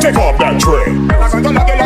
Take off that tray.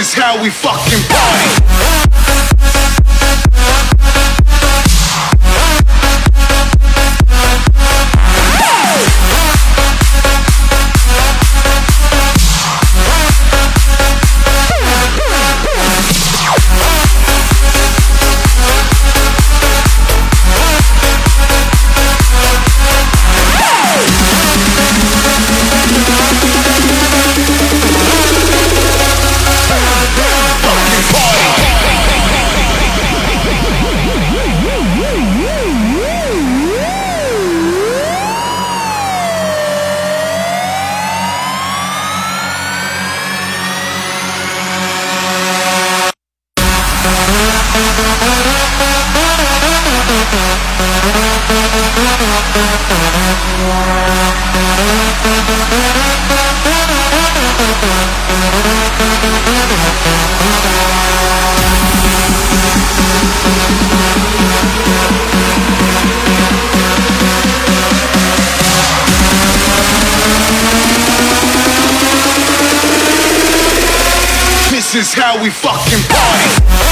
is how we fucking party. This is how we fucking party.